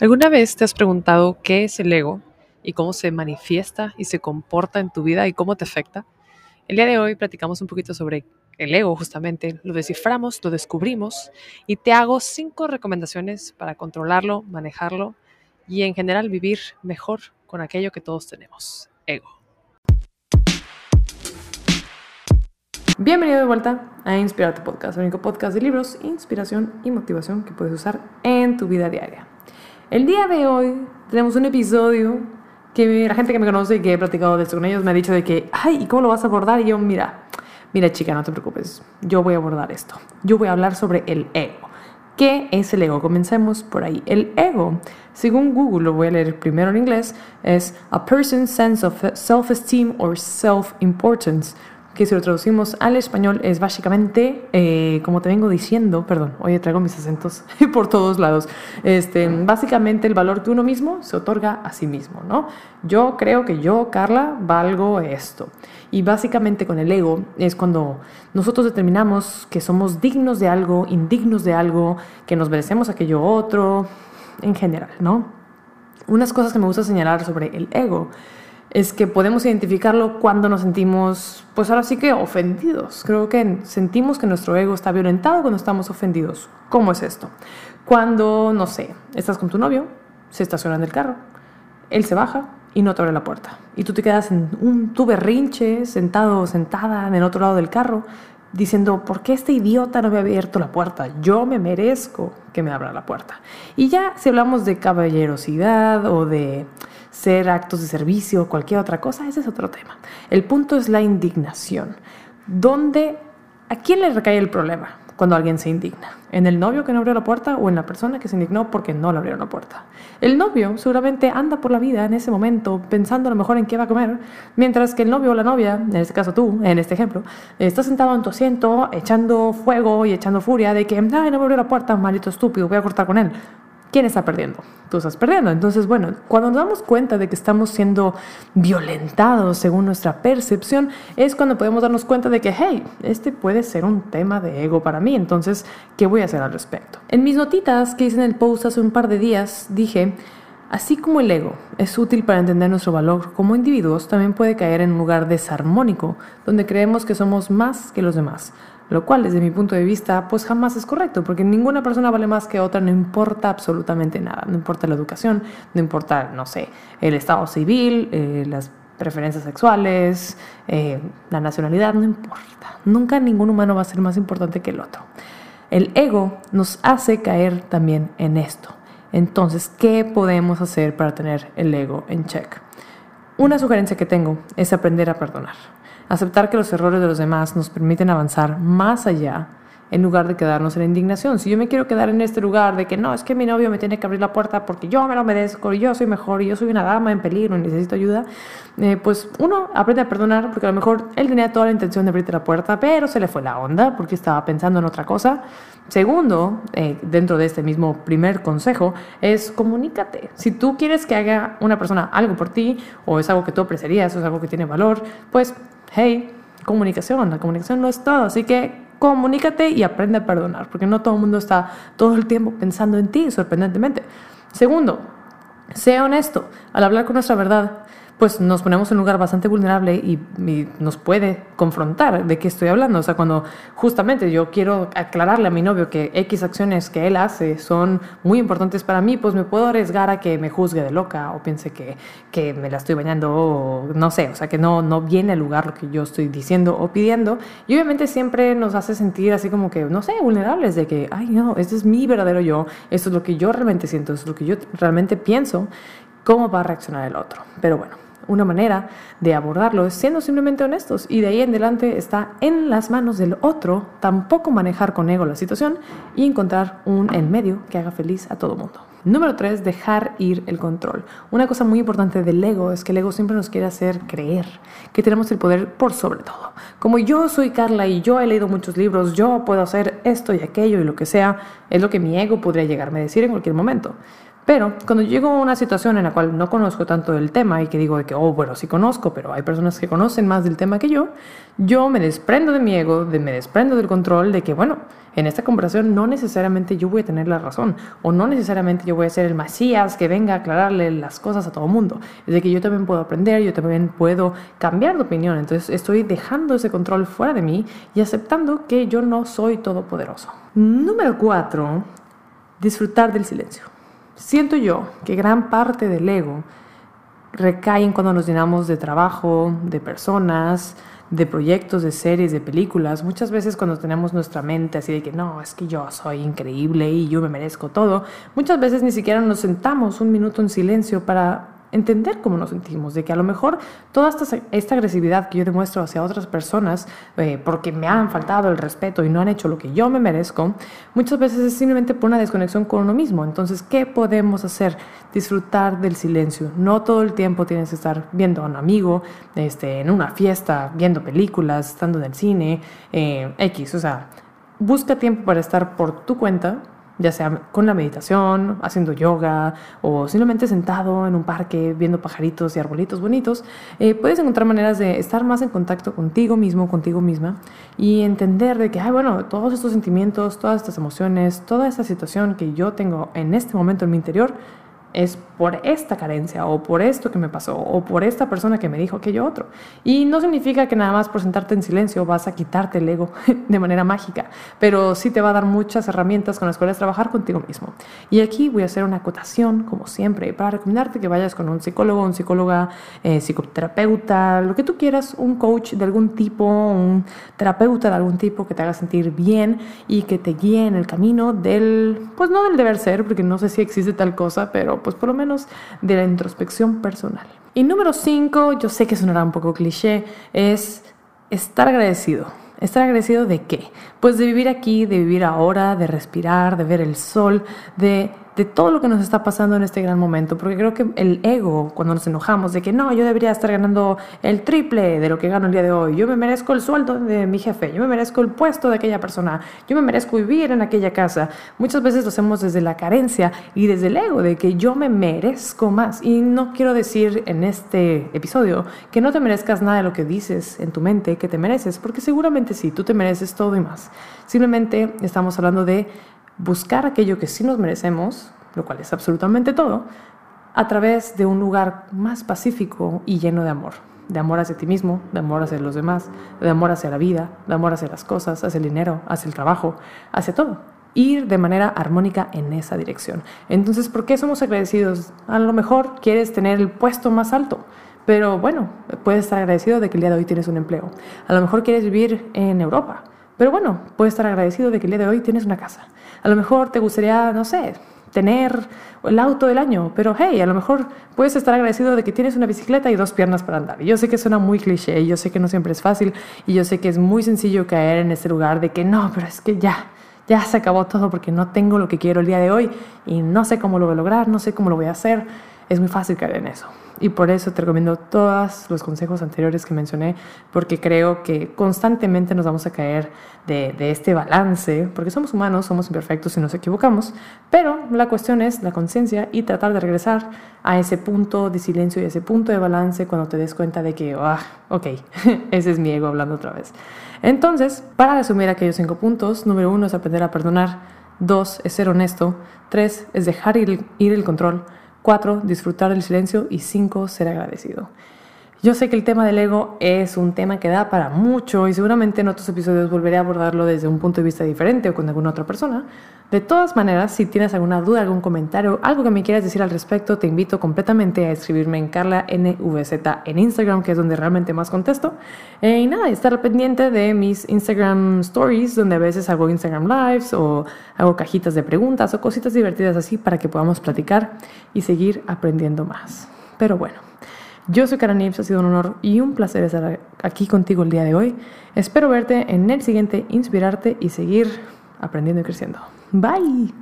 ¿Alguna vez te has preguntado qué es el ego y cómo se manifiesta y se comporta en tu vida y cómo te afecta? El día de hoy platicamos un poquito sobre el ego justamente, lo desciframos, lo descubrimos y te hago cinco recomendaciones para controlarlo, manejarlo y en general vivir mejor con aquello que todos tenemos, ego. Bienvenido de vuelta a Inspirarte Podcast, el único podcast de libros, inspiración y motivación que puedes usar en tu vida diaria. El día de hoy tenemos un episodio que la gente que me conoce y que he platicado de esto con ellos me ha dicho de que, ay, ¿y cómo lo vas a abordar? Y yo, mira, mira chica, no te preocupes, yo voy a abordar esto. Yo voy a hablar sobre el ego. ¿Qué es el ego? Comencemos por ahí. El ego, según Google, lo voy a leer primero en inglés, es a person's sense of self-esteem or self-importance que si lo traducimos al español es básicamente, eh, como te vengo diciendo, perdón, oye, traigo mis acentos por todos lados, este, básicamente el valor que uno mismo se otorga a sí mismo, ¿no? Yo creo que yo, Carla, valgo esto. Y básicamente con el ego es cuando nosotros determinamos que somos dignos de algo, indignos de algo, que nos merecemos aquello otro, en general, ¿no? Unas cosas que me gusta señalar sobre el ego es que podemos identificarlo cuando nos sentimos, pues ahora sí que ofendidos. Creo que sentimos que nuestro ego está violentado cuando estamos ofendidos. ¿Cómo es esto? Cuando, no sé, estás con tu novio, se estaciona en el carro, él se baja y no te abre la puerta. Y tú te quedas en un tu berrinche, sentado o sentada en el otro lado del carro, diciendo, ¿por qué este idiota no me ha abierto la puerta? Yo me merezco que me abra la puerta. Y ya si hablamos de caballerosidad o de ser actos de servicio o cualquier otra cosa, ese es otro tema. El punto es la indignación. ¿Dónde, ¿A quién le recae el problema cuando alguien se indigna? ¿En el novio que no abrió la puerta o en la persona que se indignó porque no le abrieron la puerta? El novio seguramente anda por la vida en ese momento pensando a lo mejor en qué va a comer, mientras que el novio o la novia, en este caso tú, en este ejemplo, está sentado en tu asiento echando fuego y echando furia de que, ay, no me abrió la puerta, maldito estúpido, voy a cortar con él. ¿Quién está perdiendo? Tú estás perdiendo. Entonces, bueno, cuando nos damos cuenta de que estamos siendo violentados según nuestra percepción, es cuando podemos darnos cuenta de que, hey, este puede ser un tema de ego para mí. Entonces, ¿qué voy a hacer al respecto? En mis notitas que hice en el post hace un par de días, dije, Así como el ego es útil para entender nuestro valor como individuos, también puede caer en un lugar desarmónico, donde creemos que somos más que los demás, lo cual desde mi punto de vista pues jamás es correcto, porque ninguna persona vale más que otra, no importa absolutamente nada, no importa la educación, no importa, no sé, el estado civil, eh, las preferencias sexuales, eh, la nacionalidad, no importa, nunca ningún humano va a ser más importante que el otro. El ego nos hace caer también en esto. Entonces, ¿qué podemos hacer para tener el ego en check? Una sugerencia que tengo es aprender a perdonar. Aceptar que los errores de los demás nos permiten avanzar más allá en lugar de quedarnos en indignación. Si yo me quiero quedar en este lugar de que no, es que mi novio me tiene que abrir la puerta porque yo me lo merezco, y yo soy mejor, y yo soy una dama en peligro y necesito ayuda, eh, pues uno aprende a perdonar porque a lo mejor él tenía toda la intención de abrirte la puerta, pero se le fue la onda porque estaba pensando en otra cosa. Segundo, eh, dentro de este mismo primer consejo, es comunícate. Si tú quieres que haga una persona algo por ti, o es algo que tú apreciarías, o es algo que tiene valor, pues, hey, comunicación, la comunicación no es todo, así que comunícate y aprende a perdonar, porque no todo el mundo está todo el tiempo pensando en ti, sorprendentemente. Segundo, sea honesto al hablar con nuestra verdad pues nos ponemos en un lugar bastante vulnerable y, nos puede confrontar de qué estoy hablando. O sea, cuando justamente yo quiero aclararle a mi novio que X acciones que él hace son muy importantes para mí, pues me puedo arriesgar a que me juzgue de loca o piense que, que me la estoy bañando o no sé, o sea, que no, no viene al lugar lo que yo estoy diciendo o pidiendo. Y obviamente siempre nos hace sentir así como que, no sé, vulnerables de que, ay, no, este es mi verdadero yo, esto es lo que yo realmente siento, esto es lo que yo realmente pienso, cómo va a reaccionar el otro. Pero bueno, una manera de abordarlo es siendo simplemente honestos y de ahí en adelante está en las manos del otro tampoco manejar con ego la situación y encontrar un en medio que haga feliz a todo mundo. Número 3, dejar ir el control. Una cosa muy importante del ego es que el ego siempre nos quiere hacer creer que tenemos el poder por sobre todo. Como yo soy Carla y yo he leído muchos libros, yo puedo hacer esto y aquello y lo que sea, es lo que mi ego podría llegarme a decir en cualquier momento. Pero cuando llego a una situación en la cual no conozco tanto del tema y que digo de que, oh, bueno, sí conozco, pero hay personas que conocen más del tema que yo, yo me desprendo de mi ego, de, me desprendo del control de que, bueno, en esta conversación no necesariamente yo voy a tener la razón o no necesariamente yo voy a ser el Macías que venga a aclararle las cosas a todo el mundo. Es de que yo también puedo aprender, yo también puedo cambiar de opinión. Entonces estoy dejando ese control fuera de mí y aceptando que yo no soy todopoderoso. Número cuatro, disfrutar del silencio. Siento yo que gran parte del ego recae en cuando nos llenamos de trabajo, de personas, de proyectos, de series, de películas. Muchas veces cuando tenemos nuestra mente así de que no, es que yo soy increíble y yo me merezco todo, muchas veces ni siquiera nos sentamos un minuto en silencio para entender cómo nos sentimos, de que a lo mejor toda esta, esta agresividad que yo demuestro hacia otras personas eh, porque me han faltado el respeto y no han hecho lo que yo me merezco, muchas veces es simplemente por una desconexión con uno mismo. Entonces, ¿qué podemos hacer? Disfrutar del silencio. No todo el tiempo tienes que estar viendo a un amigo, este, en una fiesta, viendo películas, estando en el cine, eh, X, o sea, busca tiempo para estar por tu cuenta ya sea con la meditación, haciendo yoga o simplemente sentado en un parque viendo pajaritos y arbolitos bonitos, eh, puedes encontrar maneras de estar más en contacto contigo mismo, contigo misma y entender de que, ay, bueno, todos estos sentimientos, todas estas emociones, toda esta situación que yo tengo en este momento en mi interior, es por esta carencia o por esto que me pasó o por esta persona que me dijo aquello otro. Y no significa que nada más por sentarte en silencio vas a quitarte el ego de manera mágica, pero sí te va a dar muchas herramientas con las cuales trabajar contigo mismo. Y aquí voy a hacer una acotación, como siempre, para recomendarte que vayas con un psicólogo, un psicóloga, eh, psicoterapeuta, lo que tú quieras, un coach de algún tipo, un terapeuta de algún tipo que te haga sentir bien y que te guíe en el camino del, pues no del deber ser, porque no sé si existe tal cosa, pero pues por lo menos de la introspección personal. Y número cinco, yo sé que sonará un poco cliché, es estar agradecido. ¿Estar agradecido de qué? Pues de vivir aquí, de vivir ahora, de respirar, de ver el sol, de de todo lo que nos está pasando en este gran momento, porque creo que el ego, cuando nos enojamos de que no, yo debería estar ganando el triple de lo que gano el día de hoy, yo me merezco el sueldo de mi jefe, yo me merezco el puesto de aquella persona, yo me merezco vivir en aquella casa, muchas veces lo hacemos desde la carencia y desde el ego de que yo me merezco más. Y no quiero decir en este episodio que no te merezcas nada de lo que dices en tu mente que te mereces, porque seguramente sí, tú te mereces todo y más. Simplemente estamos hablando de buscar aquello que sí nos merecemos, lo cual es absolutamente todo, a través de un lugar más pacífico y lleno de amor. De amor hacia ti mismo, de amor hacia los demás, de amor hacia la vida, de amor hacia las cosas, hacia el dinero, hacia el trabajo, hacia todo. Ir de manera armónica en esa dirección. Entonces, ¿por qué somos agradecidos? A lo mejor quieres tener el puesto más alto, pero bueno, puedes estar agradecido de que el día de hoy tienes un empleo. A lo mejor quieres vivir en Europa, pero bueno, puedes estar agradecido de que el día de hoy tienes una casa. A lo mejor te gustaría, no sé, tener el auto del año, pero hey, a lo mejor puedes estar agradecido de que tienes una bicicleta y dos piernas para andar. Yo sé que suena muy cliché, yo sé que no siempre es fácil, y yo sé que es muy sencillo caer en ese lugar de que no, pero es que ya, ya se acabó todo porque no tengo lo que quiero el día de hoy y no sé cómo lo voy a lograr, no sé cómo lo voy a hacer. Es muy fácil caer en eso. Y por eso te recomiendo todos los consejos anteriores que mencioné, porque creo que constantemente nos vamos a caer de, este balance, porque somos humanos, somos imperfectos y nos equivocamos, pero la cuestión es la conciencia y tratar de regresar a ese punto de silencio y ese punto de balance cuando te des cuenta de que, ah, ok, ese es mi ego hablando otra vez. Entonces, para resumir aquellos cinco puntos, número uno es aprender a perdonar, dos es ser honesto, tres es dejar ir, ir el control, 4. Disfrutar del silencio. Y 5. Ser agradecido. Yo sé que el tema del ego es un tema que da para mucho y seguramente en otros episodios volveré a abordarlo desde un punto de vista diferente o con alguna otra persona. De todas maneras, si tienes alguna duda, algún comentario, algo que me quieras decir al respecto, te invito completamente a escribirme en Carla NVZ en Instagram, que es donde realmente más contesto. Eh, y nada, estar pendiente de mis Instagram Stories, donde a veces hago Instagram Lives o hago cajitas de preguntas o cositas divertidas así para que podamos platicar y seguir aprendiendo más. Pero bueno. Yo soy Karen Nips, ha sido un honor y un placer estar aquí contigo el día de hoy. Espero verte en el siguiente, inspirarte y seguir aprendiendo y creciendo. Bye.